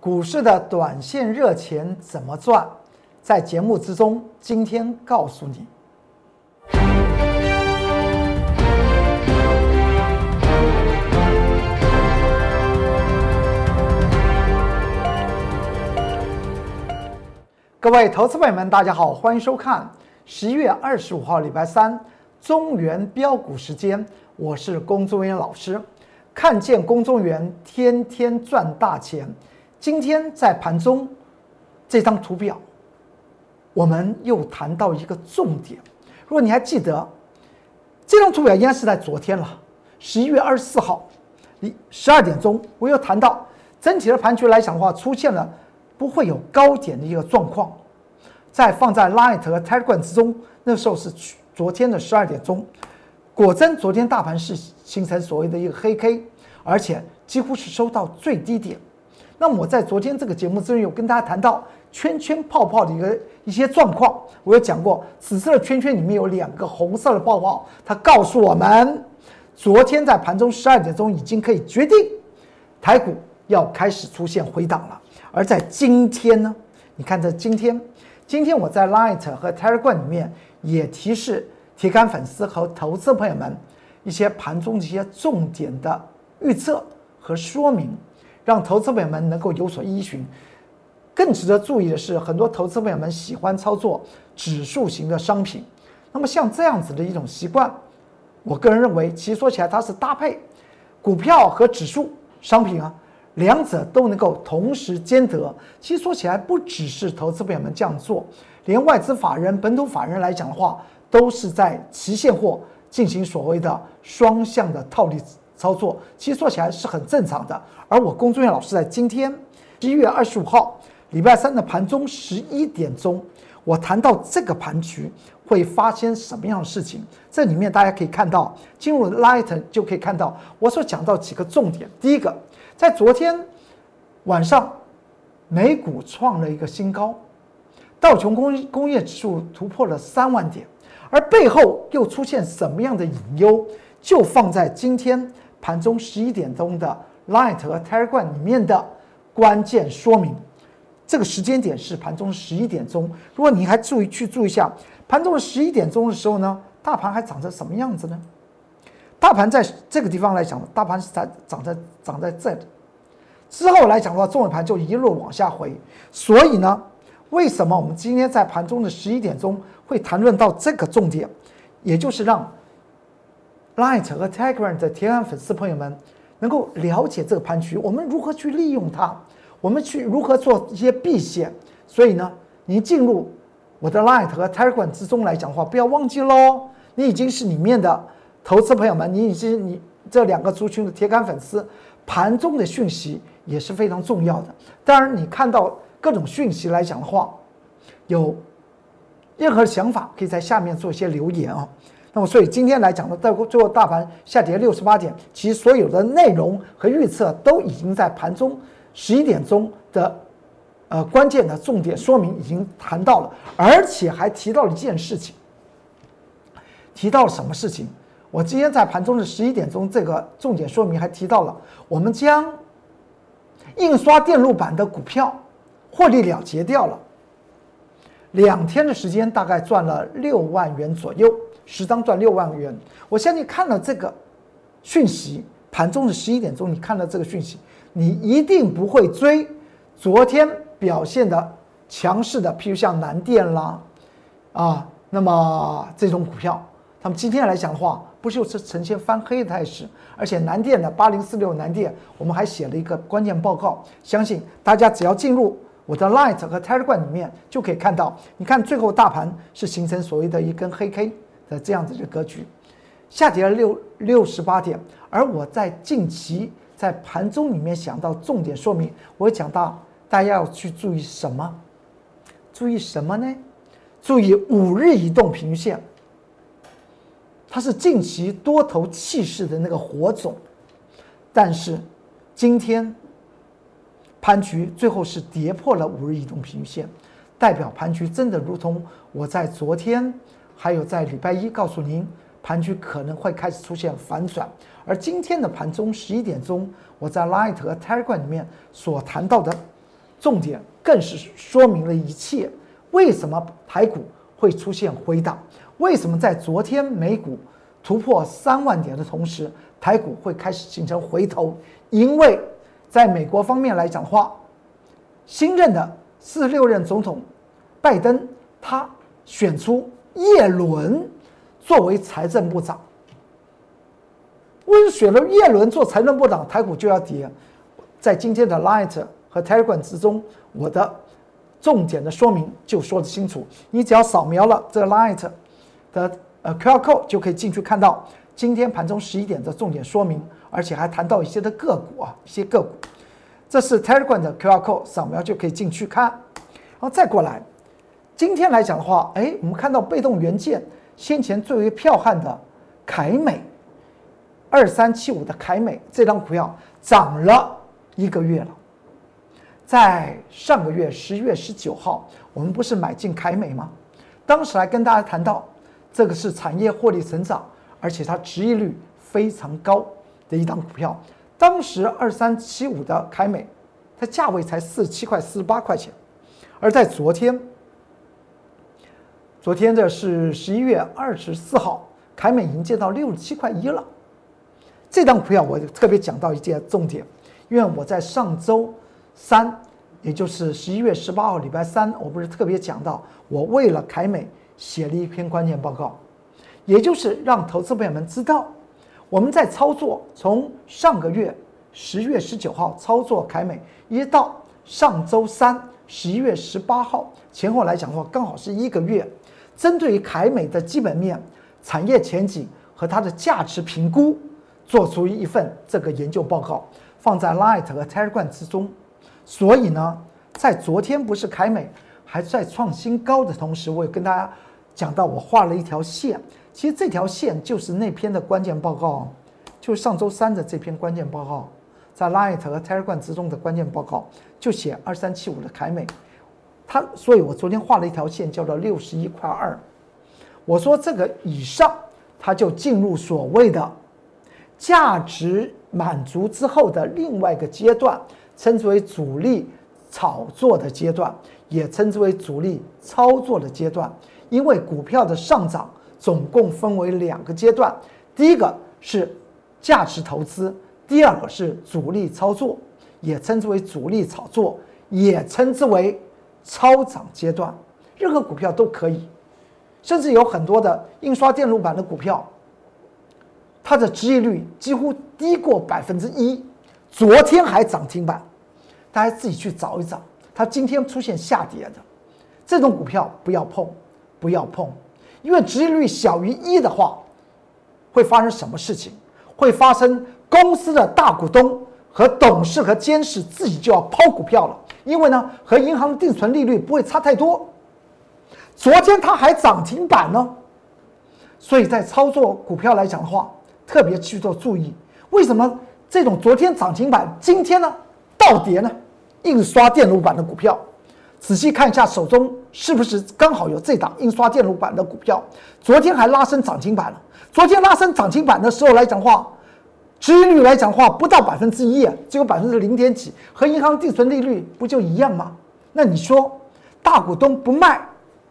股市的短线热钱怎么赚？在节目之中，今天告诉你。各位投资朋友们，大家好，欢迎收看十一月二十五号礼拜三中原标股时间，我是龚宗元老师。看见龚宗元天天赚大钱。今天在盘中这张图表，我们又谈到一个重点。如果你还记得，这张图表应该是在昨天了，十一月二十四号，你十二点钟，我又谈到整体的盘局来讲的话，出现了。不会有高点的一个状况，在放在 Light 和 Telegram 之中，那时候是昨天的十二点钟，果真昨天大盘是形成所谓的一个黑 K，而且几乎是收到最低点。那么我在昨天这个节目之中有跟大家谈到圈圈泡泡的一个一些状况，我有讲过，紫色的圈圈里面有两个红色的泡泡，它告诉我们，昨天在盘中十二点钟已经可以决定台股要开始出现回档了。而在今天呢，你看这今天，今天我在 Light 和 Telegram 里面也提示铁杆粉丝和投资朋友们一些盘中的一些重点的预测和说明，让投资朋友们能够有所依循。更值得注意的是，很多投资朋友们喜欢操作指数型的商品，那么像这样子的一种习惯，我个人认为，其实说起来它是搭配股票和指数商品啊。两者都能够同时兼得，其实说起来不只是投资朋友们这样做，连外资法人、本土法人来讲的话，都是在期现货进行所谓的双向的套利操作。其实说起来是很正常的。而我龚作业老师在今天十一月二十五号礼拜三的盘中十一点钟，我谈到这个盘局会发生什么样的事情，这里面大家可以看到，进入 Light 就可以看到我所讲到几个重点。第一个。在昨天晚上，美股创了一个新高，道琼工工业指数突破了三万点，而背后又出现什么样的隐忧，就放在今天盘中十一点钟的 Light 和 Telegram 里面的关键说明。这个时间点是盘中十一点钟，如果你还注意去注意一下，盘中的十一点钟的时候呢，大盘还长成什么样子呢？大盘在这个地方来讲，大盘是在涨在涨在这里，之后来讲的话，中尾盘就一路往下回。所以呢，为什么我们今天在盘中的十一点钟会谈论到这个重点，也就是让 Light 和 Telegram 的铁杆粉丝朋友们能够了解这个盘局，我们如何去利用它，我们去如何做一些避险。所以呢，你进入我的 Light 和 Telegram 之中来讲的话，不要忘记喽，你已经是里面的。投资朋友们，你已经你这两个族群的铁杆粉丝，盘中的讯息也是非常重要的。当然，你看到各种讯息来讲的话，有任何想法可以在下面做一些留言啊。那么，所以今天来讲呢，到最后大盘下跌六十八点，其实所有的内容和预测都已经在盘中十一点钟的呃关键的重点说明已经谈到了，而且还提到了一件事情，提到了什么事情？我今天在盘中的十一点钟，这个重点说明还提到了，我们将印刷电路板的股票获利了结掉了，两天的时间大概赚了六万元左右，十张赚六万元。我相信看了这个讯息，盘中的十一点钟，你看到这个讯息，你一定不会追昨天表现的强势的，譬如像南电啦，啊，那么这种股票，他们今天来讲的话。不就是呈现翻黑的态势，而且南电的八零四六南电，我们还写了一个关键报告，相信大家只要进入我的 Light 和 Telegram 里面，就可以看到。你看最后大盘是形成所谓的一根黑 K 的这样子的格局，下跌了六六十八点。而我在近期在盘中里面想到重点说明，我讲到大家要去注意什么？注意什么呢？注意五日移动平均线。它是近期多头气势的那个火种，但是今天盘局最后是跌破了五日移动平均线，代表盘局真的如同我在昨天还有在礼拜一告诉您，盘局可能会开始出现反转。而今天的盘中十一点钟，我在 Light 和 Telegram 里面所谈到的重点更是说明了一切。为什么台股会出现回档？为什么在昨天美股突破三万点的同时，台股会开始形成回头？因为在美国方面来讲的话，新任的四十六任总统拜登，他选出叶伦作为财政部长。为什么选了耶伦做财政部长，台股就要跌？在今天的 Light 和 Telegram 之中，我的重点的说明就说得清楚。你只要扫描了这个 Light 的呃 QR code，就可以进去看到今天盘中十一点的重点说明，而且还谈到一些的个股啊，一些个股。这是 Telegram 的 QR code，扫描就可以进去看。然后再过来，今天来讲的话，哎，我们看到被动元件先前最为彪悍的凯美二三七五的凯美这张股票涨了。一个月了，在上个月十一月十九号，我们不是买进凯美吗？当时还跟大家谈到，这个是产业获利成长，而且它值益率非常高的一张股票。当时二三七五的凯美，它价位才四十七块、四十八块钱，而在昨天，昨天的是十一月二十四号，凯美已经见到六十七块一了。这档股票我特别讲到一件重点。因为我在上周三，也就是十一月十八号礼拜三，我不是特别讲到，我为了凯美写了一篇关键报告，也就是让投资朋友们知道，我们在操作从上个月十月十九号操作凯美，一到上周三十一月十八号前后来讲的话，刚好是一个月，针对于凯美的基本面、产业前景和它的价值评估，做出一份这个研究报告。放在 Light 和 Telegram 之中，所以呢，在昨天不是凯美还在创新高的同时，我也跟大家讲到，我画了一条线。其实这条线就是那篇的关键报告，就是上周三的这篇关键报告，在 Light 和 Telegram 之中的关键报告，就写二三七五的凯美，它，所以我昨天画了一条线，叫做六十一块二。我说这个以上，它就进入所谓的价值。满足之后的另外一个阶段，称之为主力炒作的阶段，也称之为主力操作的阶段。因为股票的上涨总共分为两个阶段，第一个是价值投资，第二个是主力操作，也称之为主力炒作，也称之为超涨阶段。任何股票都可以，甚至有很多的印刷电路板的股票。它的收益率几乎低过百分之一，昨天还涨停板，大家自己去找一找。它今天出现下跌的这种股票不要碰，不要碰，因为收益率小于一的话，会发生什么事情？会发生公司的大股东和董事和监事自己就要抛股票了，因为呢和银行的定存利率不会差太多。昨天它还涨停板呢，所以在操作股票来讲的话。特别去做注意，为什么这种昨天涨停板，今天呢倒跌呢？印刷电路板的股票，仔细看一下手中是不是刚好有这档印刷电路板的股票？昨天还拉升涨停板了。昨天拉升涨停板的时候来讲话，收益率来讲的话不到百分之一，只有百分之零点几，和银行定存利率不就一样吗？那你说大股东不卖，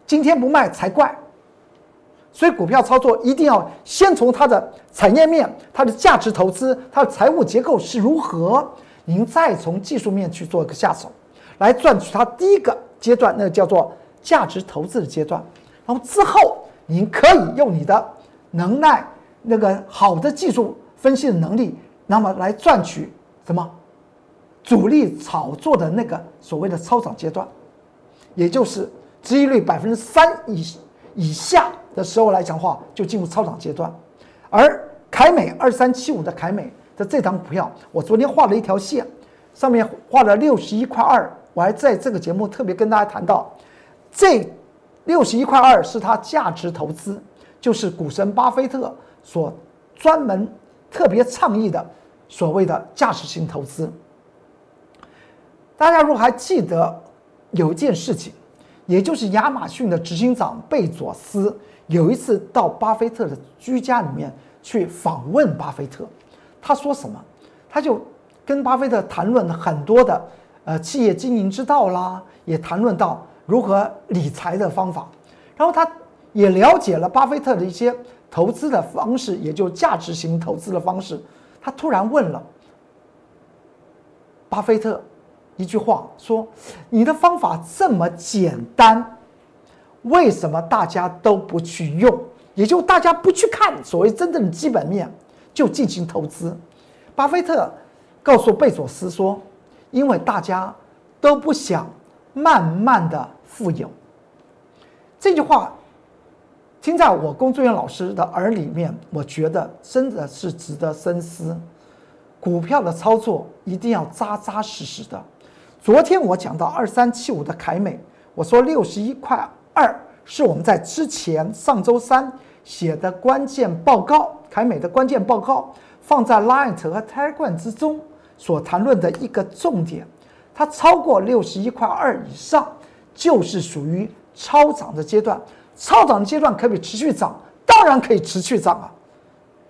今天不卖才怪。所以股票操作一定要先从它的产业面、它的价值投资、它的财务结构是如何，您再从技术面去做一个下手，来赚取它第一个阶段，那个叫做价值投资的阶段。然后之后，您可以用你的能耐、那个好的技术分析的能力，那么来赚取什么？主力炒作的那个所谓的超涨阶段，也就是收益率百分之三以以下。的时候来讲话，就进入超涨阶段，而凯美二三七五的凯美的这档股票，我昨天画了一条线，上面画了六十一块二，我还在这个节目特别跟大家谈到，这六十一块二是它价值投资，就是股神巴菲特所专门特别倡议的所谓的价值型投资。大家如果还记得有一件事情，也就是亚马逊的执行长贝佐斯。有一次到巴菲特的居家里面去访问巴菲特，他说什么？他就跟巴菲特谈论了很多的呃企业经营之道啦，也谈论到如何理财的方法，然后他也了解了巴菲特的一些投资的方式，也就价值型投资的方式。他突然问了巴菲特一句话，说：“你的方法这么简单，为什么大家都不去用？也就大家不去看所谓真正的基本面，就进行投资。”巴菲特告诉贝佐斯说。因为大家都不想慢慢的富有，这句话听在我工作人员老师的耳里面，我觉得真的是值得深思。股票的操作一定要扎扎实实的。昨天我讲到二三七五的凯美，我说六十一块二是我们在之前上周三写的关键报告，凯美的关键报告放在 Line 和 Telegram 之中。所谈论的一个重点，它超过六十一块二以上，就是属于超涨的阶段。超涨阶段可不可以持续涨？当然可以持续涨啊，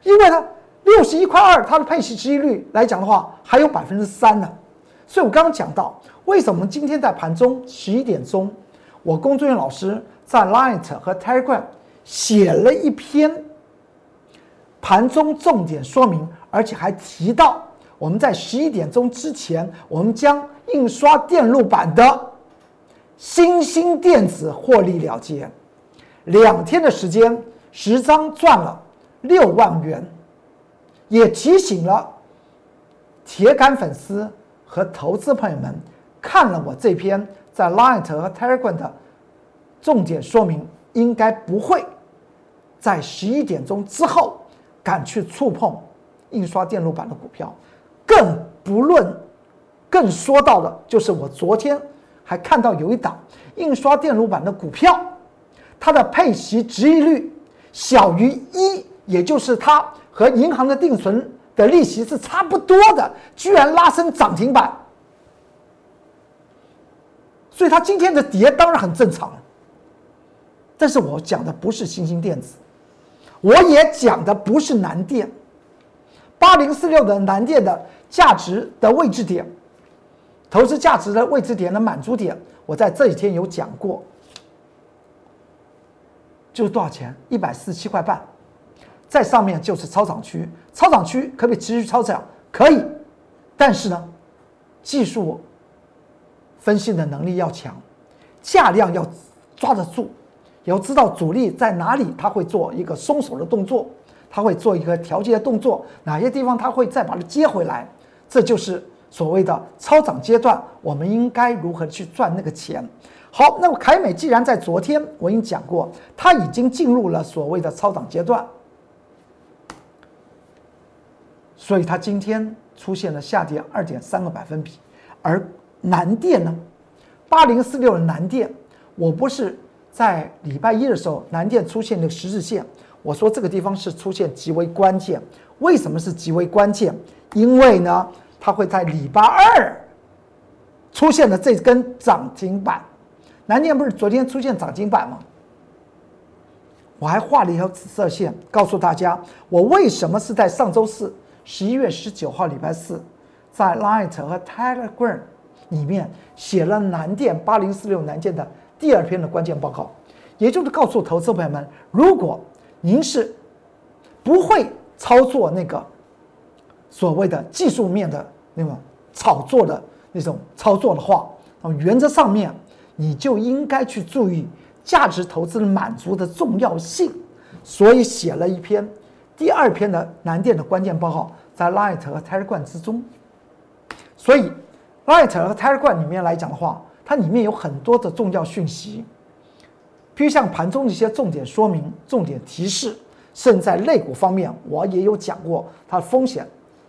因为呢六十一块二，它的配息收益率来讲的话，还有百分之三呢。所以我刚刚讲到，为什么今天在盘中十一点钟，我工作人员老师在 Line 和 Telegram 写了一篇盘中重点说明，而且还提到。我们在十一点钟之前，我们将印刷电路板的新兴电子获利了结，两天的时间，十张赚了六万元，也提醒了铁杆粉丝和投资朋友们，看了我这篇在 Light 和 Telegram 的重点说明，应该不会在十一点钟之后敢去触碰印刷电路板的股票。更不论，更说到的就是我昨天还看到有一档印刷电路板的股票，它的配息值益率小于一，也就是它和银行的定存的利息是差不多的，居然拉升涨停板，所以它今天的跌当然很正常。但是我讲的不是新兴电子，我也讲的不是南电，八零四六的南电的。价值的位置点，投资价值的位置点的满足点，我在这几天有讲过，就是多少钱？一百四十七块半，在上面就是超涨区，超涨区可不可以持续超涨？可以，但是呢，技术分析的能力要强，价量要抓得住，要知道主力在哪里，他会做一个松手的动作，他会做一个调节的动作，哪些地方他会再把它接回来。这就是所谓的超涨阶段，我们应该如何去赚那个钱？好，那么凯美既然在昨天我已经讲过，它已经进入了所谓的超涨阶段，所以它今天出现了下跌二点三个百分比。而南电呢，八零四六的南电，我不是在礼拜一的时候，南电出现那个十字线，我说这个地方是出现极为关键。为什么是极为关键？因为呢，它会在礼拜二出现的这根涨停板。南电不是昨天出现涨停板吗？我还画了一条紫色线，告诉大家我为什么是在上周四，十一月十九号礼拜四，在 Line 和 Telegram 里面写了南电八零四六南电的第二篇的关键报告，也就是告诉投资朋友们，如果您是不会操作那个。所谓的技术面的那种炒作的那种操作的话，那么原则上面你就应该去注意价值投资的满足的重要性，所以写了一篇第二篇的南电的关键报告，在 Light 和 Telegram 之中。所以 Light 和 Telegram 里面来讲的话，它里面有很多的重要讯息，譬如像盘中的一些重点说明、重点提示，甚至在类股方面，我也有讲过它的风险。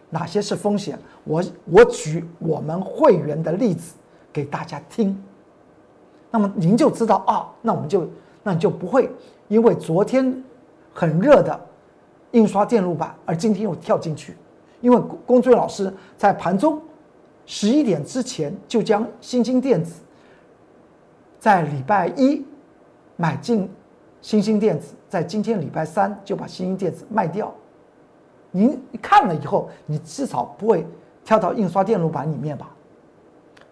哪些是风险？我我举我们会员的例子给大家听，那么您就知道啊，那我们就那就不会因为昨天很热的印刷电路板而今天又跳进去，因为工作人员老师在盘中十一点之前就将新兴电子在礼拜一买进新兴电子，在今天礼拜三就把新兴电子卖掉。您看了以后，你至少不会跳到印刷电路板里面吧？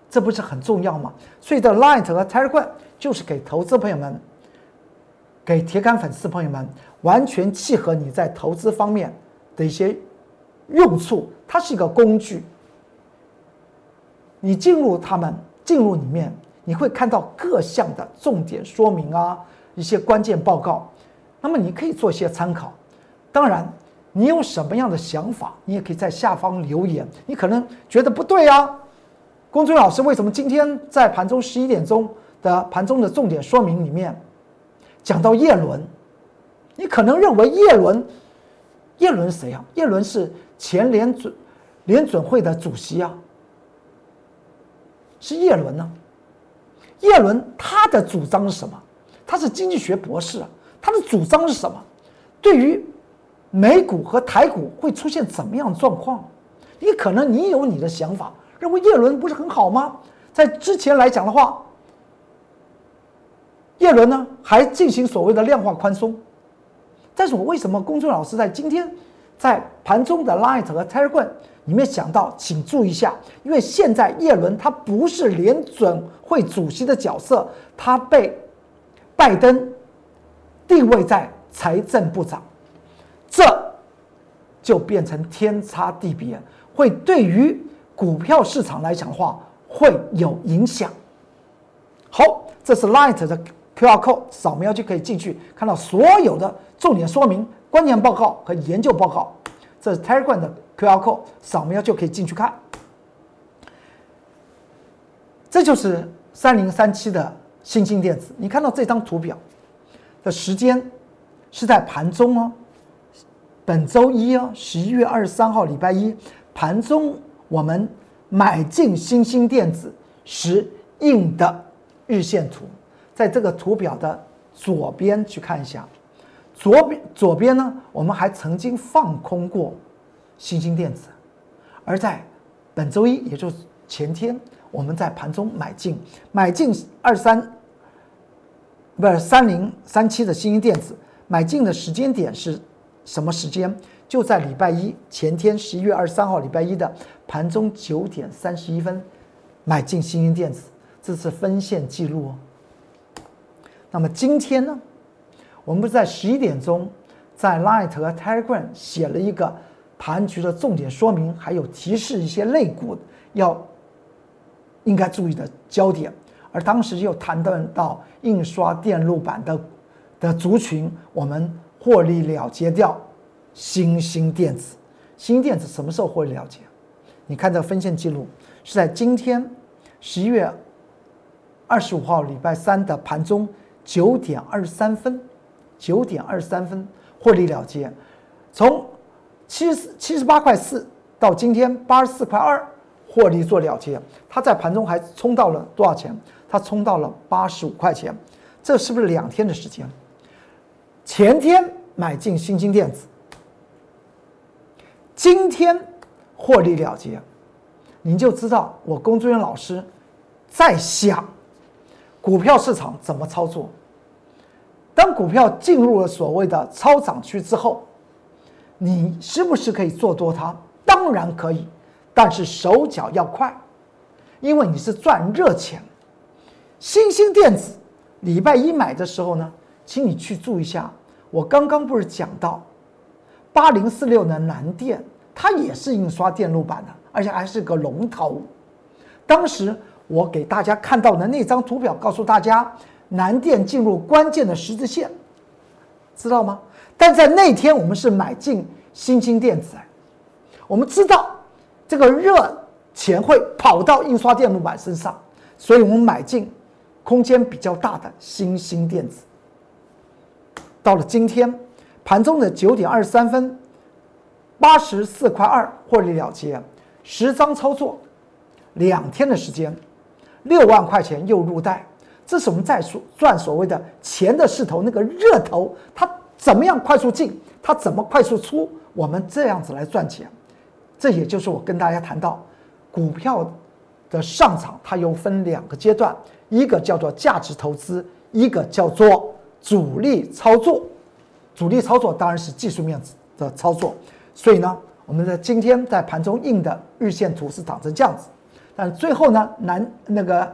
这不是很重要吗？所以的 Light 和 Telegram 就是给投资朋友们、给铁杆粉丝朋友们，完全契合你在投资方面的一些用处。它是一个工具，你进入他们进入里面，你会看到各项的重点说明啊，一些关键报告，那么你可以做一些参考。当然，你有什么样的想法，你也可以在下方留言。你可能觉得不对啊。龚俊老师为什么今天在盘中十一点钟的盘中的重点说明里面讲到叶伦？你可能认为叶伦，叶伦谁啊？叶伦是前联准联准会的主席啊，是叶伦呢？叶伦他的主张是什么？他是经济学博士啊，他的主张是什么？对于美股和台股会出现怎么样状况？你可能你有你的想法。认为叶伦不是很好吗？在之前来讲的话，叶伦呢还进行所谓的量化宽松，但是我为什么公众老师在今天在盘中的 Light 和 Telegram 里面想到，请注意一下，因为现在叶伦他不是联准会主席的角色，他被拜登定位在财政部长，这就变成天差地别，会对于。股票市场来讲的话，会有影响。好，这是 Light 的 QR code，扫描就可以进去看到所有的重点说明、关键报告和研究报告。这是 Telegram 的 QR code，扫描就可以进去看。这就是三零三七的新兴电子。你看到这张图表的时间是在盘中哦，本周一哦，十一月二十三号礼拜一盘中。我们买进新兴电子时印的日线图，在这个图表的左边去看一下，左边左边呢，我们还曾经放空过新兴电子，而在本周一，也就是前天，我们在盘中买进。买进二三，不是三零三七的新兴电子，买进的时间点是什么时间？就在礼拜一前天，十一月二十三号礼拜一的盘中九点三十一分，买进新兴电子，这是分线记录哦。那么今天呢，我们不是在十一点钟在 Light 和 Telegram 写了一个盘局的重点说明，还有提示一些类股要应该注意的焦点，而当时又谈到到印刷电路板的的族群，我们获利了结掉。新兴电子，新兴电子什么时候会了结？你看这分线记录是在今天十一月二十五号礼拜三的盘中九点二十三分，九点二十三分获利了结，从七十七十八块四到今天八十四块二获利做了结，它在盘中还冲到了多少钱？它冲到了八十五块钱，这是不是两天的时间？前天买进新兴电子。今天获利了结，您就知道我龚志远老师在想股票市场怎么操作。当股票进入了所谓的超涨区之后，你是不是可以做多它？当然可以，但是手脚要快，因为你是赚热钱。新兴电子礼拜一买的时候呢，请你去注意一下，我刚刚不是讲到。八零四六的南电，它也是印刷电路板的，而且还是个龙头。当时我给大家看到的那张图表，告诉大家南电进入关键的十字线，知道吗？但在那天我们是买进新兴电子，我们知道这个热钱会跑到印刷电路板身上，所以我们买进空间比较大的新兴电子。到了今天。盘中的九点二十三分，八十四块二获利了结，十张操作，两天的时间，六万块钱又入袋。这是我们在所赚所谓的钱的势头，那个热头，它怎么样快速进，它怎么快速出，我们这样子来赚钱。这也就是我跟大家谈到，股票的上涨，它又分两个阶段，一个叫做价值投资，一个叫做主力操作。主力操作当然是技术面的操作，所以呢，我们在今天在盘中印的日线图是长成这样子。但最后呢，南那个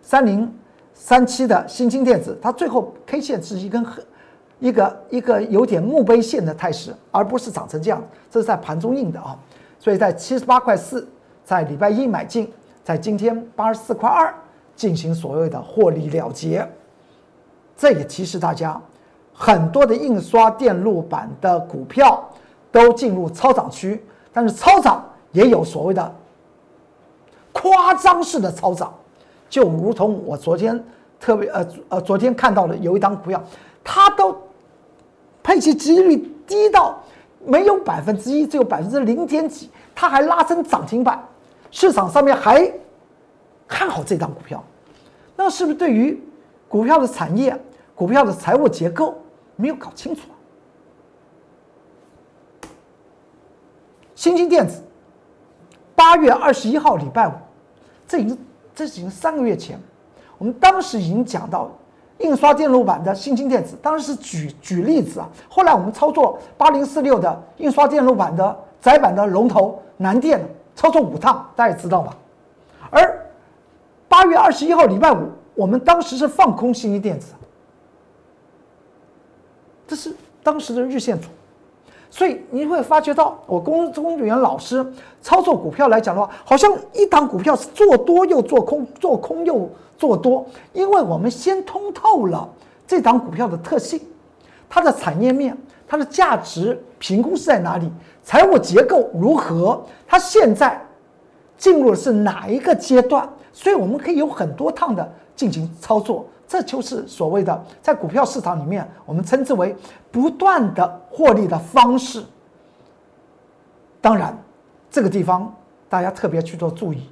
三零三七的新兴电子，它最后 K 线是一根黑一个一个有点墓碑线的态势，而不是长成这样。这是在盘中印的啊，所以在七十八块四，在礼拜一买进，在今天八十四块二进行所谓的获利了结。这也提示大家，很多的印刷电路板的股票都进入超涨区，但是超涨也有所谓的夸张式的超涨，就如同我昨天特别呃呃昨天看到的有一档股票，它都配息几率低到没有百分之一，只有百分之零点几，它还拉升涨停板，市场上面还看好这档股票，那是不是对于股票的产业？股票的财务结构没有搞清楚啊。新兴电子，八月二十一号礼拜五，这已经这已经三个月前，我们当时已经讲到印刷电路板的新兴电子，当时是举举例子啊。后来我们操作八零四六的印刷电路板的窄板的龙头南电，操作五趟，大家也知道吧？而八月二十一号礼拜五，我们当时是放空新兴电子。这是当时的日线图，所以你会发觉到，我公公务员老师操作股票来讲的话，好像一档股票是做多又做空，做空又做多，因为我们先通透了这档股票的特性，它的产业面、它的价值评估是在哪里，财务结构如何，它现在进入的是哪一个阶段，所以我们可以有很多趟的进行操作。这就是所谓的在股票市场里面，我们称之为不断的获利的方式。当然，这个地方大家特别去做注意。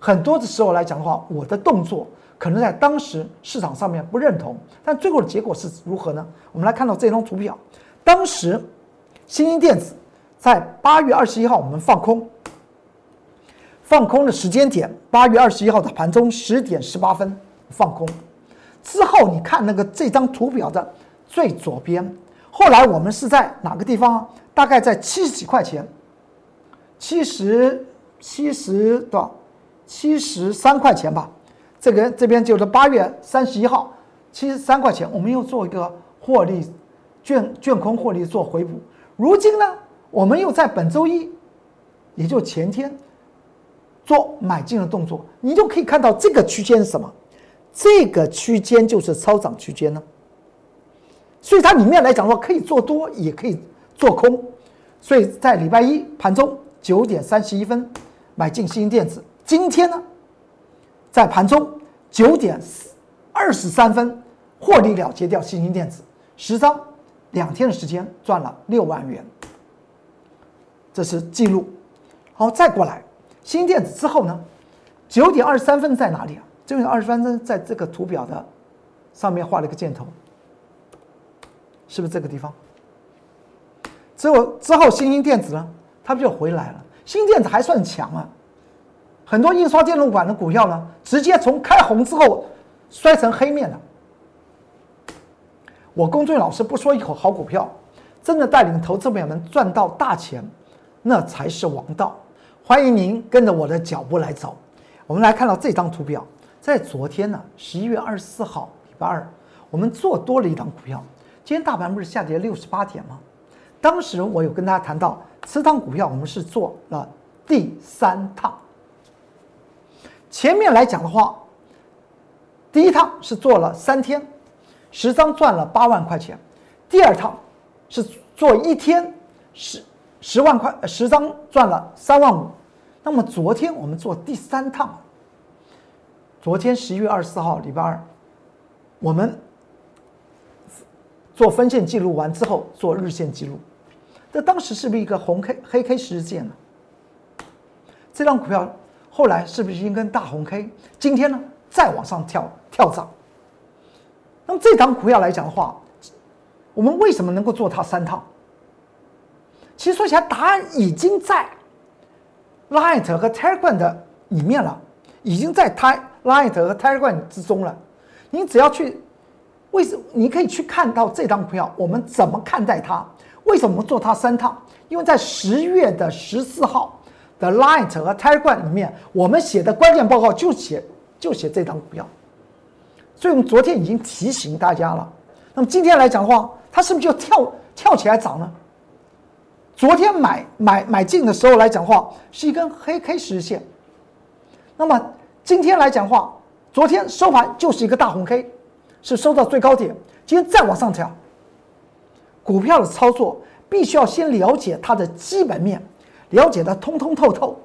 很多的时候来讲的话，我的动作可能在当时市场上面不认同，但最后的结果是如何呢？我们来看到这张图表，当时新兴电子在八月二十一号我们放空，放空的时间点八月二十一号的盘中十点十八分放空。之后你看那个这张图表的最左边，后来我们是在哪个地方？大概在七十几块钱，七十七十多少？七十三块钱吧。这个这边就是八月三十一号，七十三块钱，我们又做一个获利卷卷空获利做回补。如今呢，我们又在本周一，也就前天做买进的动作，你就可以看到这个区间是什么？这个区间就是超涨区间呢，所以它里面来讲的话，可以做多，也可以做空。所以在礼拜一盘中九点三十一分买进新电子，今天呢，在盘中九点二十三分获利了结掉新兴电子十张，两天的时间赚了六万元，这是记录。好，再过来新电子之后呢，九点二十三分在哪里啊？这个二十分钟在这个图表的上面画了一个箭头，是不是这个地方？之后之后，新兴电子呢，它不就回来了？新电子还算强啊，很多印刷电路板的股票呢，直接从开红之后摔成黑面了。我公众老师不说一口好股票，真的带领投资朋友们赚到大钱，那才是王道。欢迎您跟着我的脚步来走。我们来看到这张图表。在昨天呢，十一月二十四号，礼拜二，我们做多了一档股票。今天大盘不是下跌六十八点吗？当时我有跟大家谈到，此档股票我们是做了第三趟。前面来讲的话，第一趟是做了三天，十张赚了八万块钱；第二趟是做一天，十十万块，十张赚了三万五。那么昨天我们做第三趟。昨天十一月二十四号，礼拜二，我们做分线记录完之后，做日线记录。这当时是不是一个红 K 黑 K 十日线呢？这张股票后来是不是一根大红 K？今天呢，再往上跳跳涨。那么这张股票来讲的话，我们为什么能够做它三趟？其实说起来，答案已经在 Light 和 Telegram 的里面了，已经在它。Light 和 Telegram 之中了，你只要去，为什你可以去看到这张股票，我们怎么看待它？为什么做它三趟？因为在十月的十四号的 Light 和 Telegram 里面，我们写的关键报告就写就写这张股票，所以我们昨天已经提醒大家了。那么今天来讲的话，它是不是就跳跳起来涨呢？昨天买买买进的时候来讲话，是一根黑 K 十日线。那么今天来讲话，昨天收盘就是一个大红 K，是收到最高点。今天再往上跳，股票的操作必须要先了解它的基本面，了解的通通透透，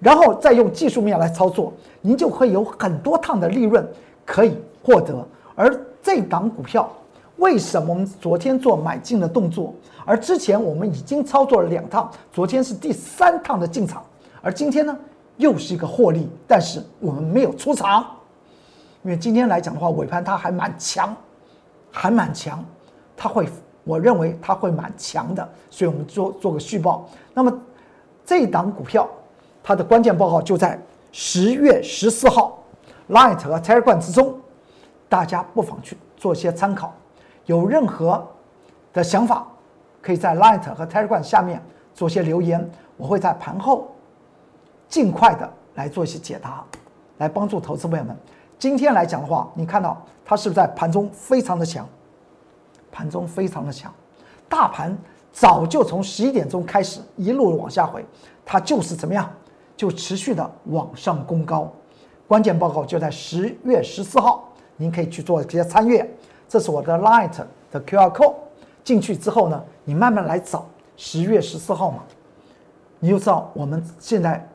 然后再用技术面来操作，您就会有很多趟的利润可以获得。而这档股票为什么我们昨天做买进的动作，而之前我们已经操作了两趟，昨天是第三趟的进场，而今天呢又是一个获利，但是我们没有出场，因为今天来讲的话，尾盘它还蛮强。还蛮强，它会，我认为它会蛮强的，所以我们做做个续报。那么这一档股票，它的关键报告就在十月十四号，Light 和 Telegram 之中，大家不妨去做些参考。有任何的想法，可以在 Light 和 Telegram 下面做些留言，我会在盘后尽快的来做一些解答，来帮助投资朋友们。今天来讲的话，你看到它是不是在盘中非常的强？盘中非常的强，大盘早就从十一点钟开始一路往下回，它就是怎么样，就持续的往上攻高。关键报告就在十月十四号，您可以去做一些参阅。这是我的 Light 的 QR code，进去之后呢，你慢慢来找十月十四号嘛，你就知道我们现在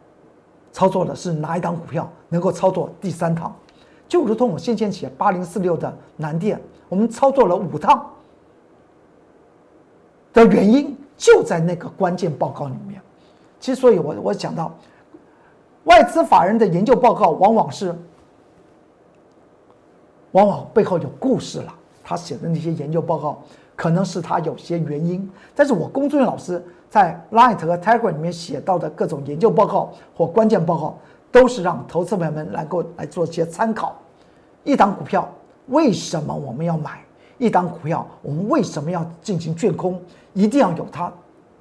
操作的是哪一档股票能够操作第三趟。就如同我先前写八零四六的南电，我们操作了五趟的原因就在那个关键报告里面。其实，所以我我讲到，外资法人的研究报告往往是，往往背后有故事了。他写的那些研究报告，可能是他有些原因。但是我龚俊老师在 Light 和 Tiger 里面写到的各种研究报告或关键报告。都是让投资朋友们能够来做一些参考。一档股票为什么我们要买？一档股票我们为什么要进行卷空？一定要有它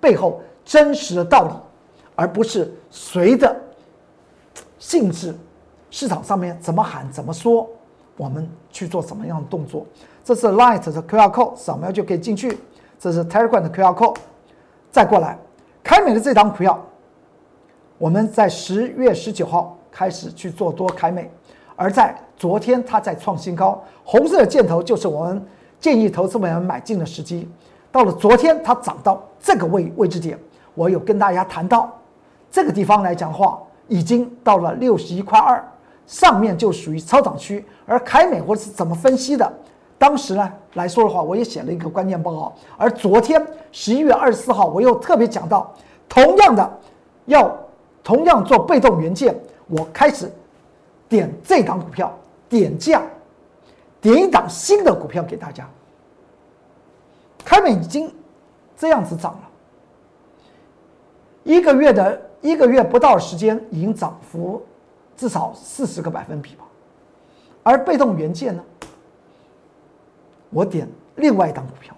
背后真实的道理，而不是随着性质市场上面怎么喊怎么说，我们去做什么样的动作。这是 Light 的 QR code，扫描就可以进去。这是 Telegram 的 QR code，再过来，凯美的这张股票。我们在十月十九号开始去做多凯美，而在昨天它在创新高，红色的箭头就是我们建议投资朋友们买进的时机。到了昨天，它涨到这个位位置点，我有跟大家谈到这个地方来讲话，已经到了六十一块二，上面就属于超涨区。而凯美或者是怎么分析的，当时呢来说的话，我也写了一个关键报告。而昨天十一月二十四号，我又特别讲到，同样的要。同样做被动元件，我开始点这档股票，点价，点一档新的股票给大家。凯美已经这样子涨了，一个月的一个月不到时间，已经涨幅至少四十个百分比吧。而被动元件呢，我点另外一档股票，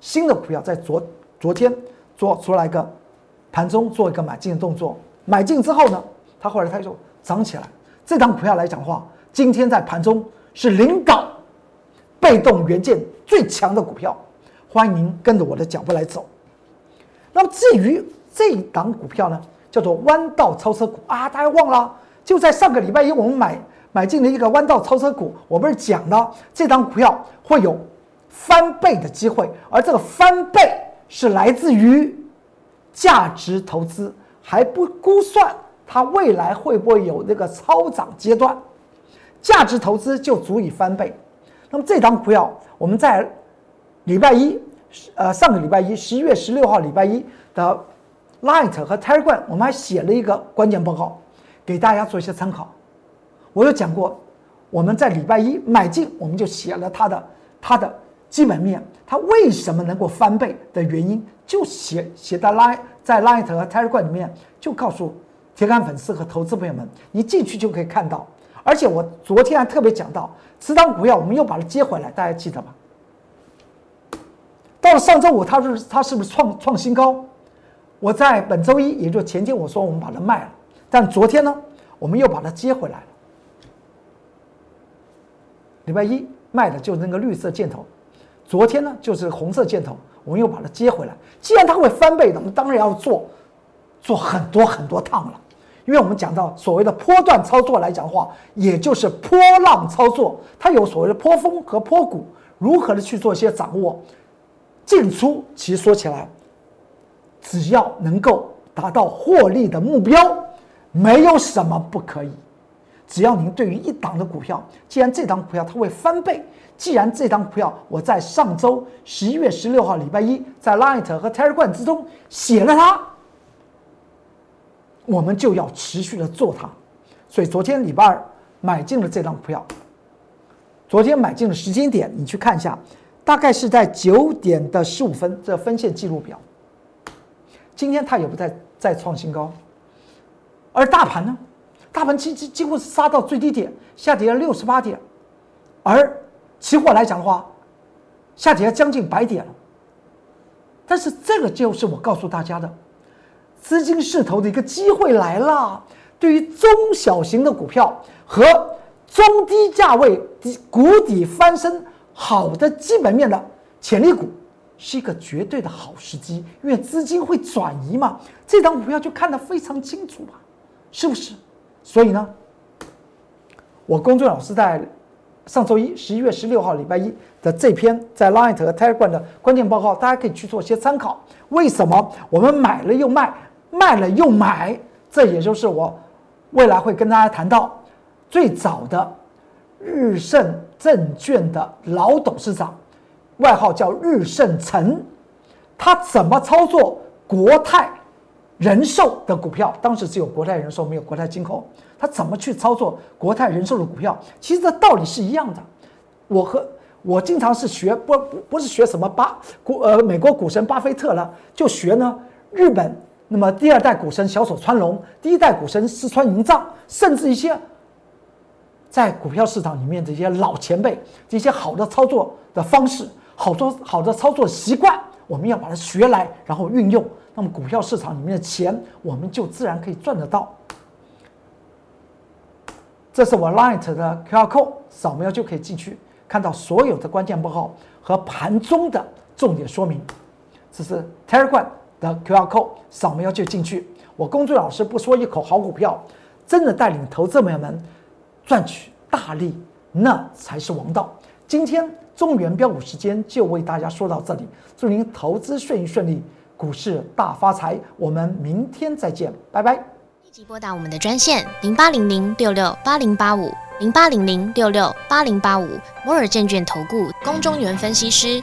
新的股票在昨昨天做出来一个盘中做一个买进的动作。买进之后呢，它后来它就涨起来。这档股票来讲的话，今天在盘中是领导被动元件最强的股票。欢迎跟着我的脚步来走。那么至于这一档股票呢，叫做弯道超车股啊，大家忘了？就在上个礼拜一，我们买买进了一个弯道超车股，我不是讲了这张股票会有翻倍的机会，而这个翻倍是来自于价值投资。还不估算它未来会不会有那个超涨阶段，价值投资就足以翻倍。那么这张股票我们在礼拜一，呃上个礼拜一十一月十六号礼拜一的 Light 和 Telegram，我们还写了一个关键报告，给大家做一些参考。我有讲过，我们在礼拜一买进，我们就写了它的它的基本面，它为什么能够翻倍的原因，就写写在 Light。在 Light 和 Telegram 里面，就告诉铁杆粉丝和投资朋友们，你进去就可以看到。而且我昨天还特别讲到，此档股票我们又把它接回来，大家记得吧？到了上周五，它是它是不是创创新高？我在本周一，也就前天，我说我们把它卖了，但昨天呢，我们又把它接回来了。礼拜一卖的就是那个绿色箭头，昨天呢就是红色箭头，我们又把它接回来。既然它会翻倍的，我们当然要做，做很多很多趟了。因为我们讲到所谓的波段操作来讲的话，也就是波浪操作，它有所谓的波峰和波谷，如何的去做一些掌握，进出其实说起来，只要能够达到获利的目标，没有什么不可以。只要您对于一档的股票，既然这档股票它会翻倍，既然这档股票我在上周十一月十六号礼拜一在 Light 和 Telegram 之中写了它。我们就要持续的做它，所以昨天礼拜二买进了这张股票。昨天买进的时间点，你去看一下，大概是在九点的十五分，这分线记录表。今天它也不再再创新高，而大盘呢，大盘几几几乎是杀到最低点，下跌了六十八点，而期货来讲的话，下跌了将近百点了。但是这个就是我告诉大家的。资金势头的一个机会来了，对于中小型的股票和中低价位底谷底翻身好的基本面的潜力股，是一个绝对的好时机，因为资金会转移嘛，这张股票就看得非常清楚嘛，是不是？所以呢，我公众老师在上周一十一月十六号礼拜一的这篇在 Line 和 Telegram 的关键报告，大家可以去做些参考。为什么我们买了又卖？卖了又买，这也就是我未来会跟大家谈到最早的日盛证券的老董事长，外号叫日盛成，他怎么操作国泰人寿的股票？当时只有国泰人寿，没有国泰金控。他怎么去操作国泰人寿的股票？其实这道理是一样的。我和我经常是学不不不是学什么巴股呃美国股神巴菲特了，就学呢日本。那么第二代股神小手川龙，第一代股神四川银藏，甚至一些在股票市场里面的一些老前辈，这些好的操作的方式，好多好的操作习惯，我们要把它学来，然后运用。那么股票市场里面的钱，我们就自然可以赚得到。这是我 Light 的 QR code，扫描就可以进去看到所有的关键报告和盘中的重点说明。这是 Telegram。的 QR code 扫描就进去。我公作老师不说一口好股票，真的带领投资朋友们赚取大利，那才是王道。今天中原标股时间就为大家说到这里，祝您投资顺顺利，股市大发财。我们明天再见，拜拜。立即拨打我们的专线零八零零六六八零八五零八零零六六八零八五摩尔证券投顾龚中原分析师。